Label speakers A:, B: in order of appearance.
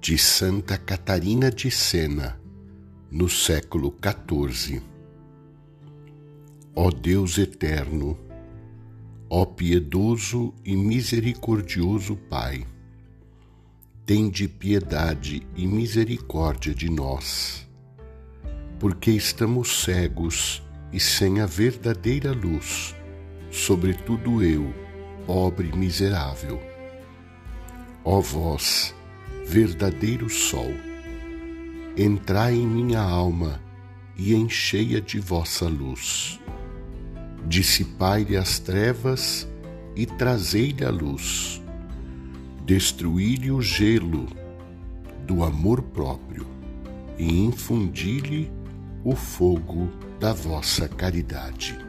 A: de Santa Catarina de Sena, no século XIV. Ó Deus eterno, ó piedoso e misericordioso Pai, tende piedade e misericórdia de nós, porque estamos cegos e sem a verdadeira luz, sobretudo eu, pobre miserável. Ó vós, verdadeiro sol. Entrai em minha alma e encheia de vossa luz. Dissipai-lhe as trevas e trazei-lhe a luz. Destruí-lhe o gelo do amor próprio e infundi-lhe o fogo da vossa caridade.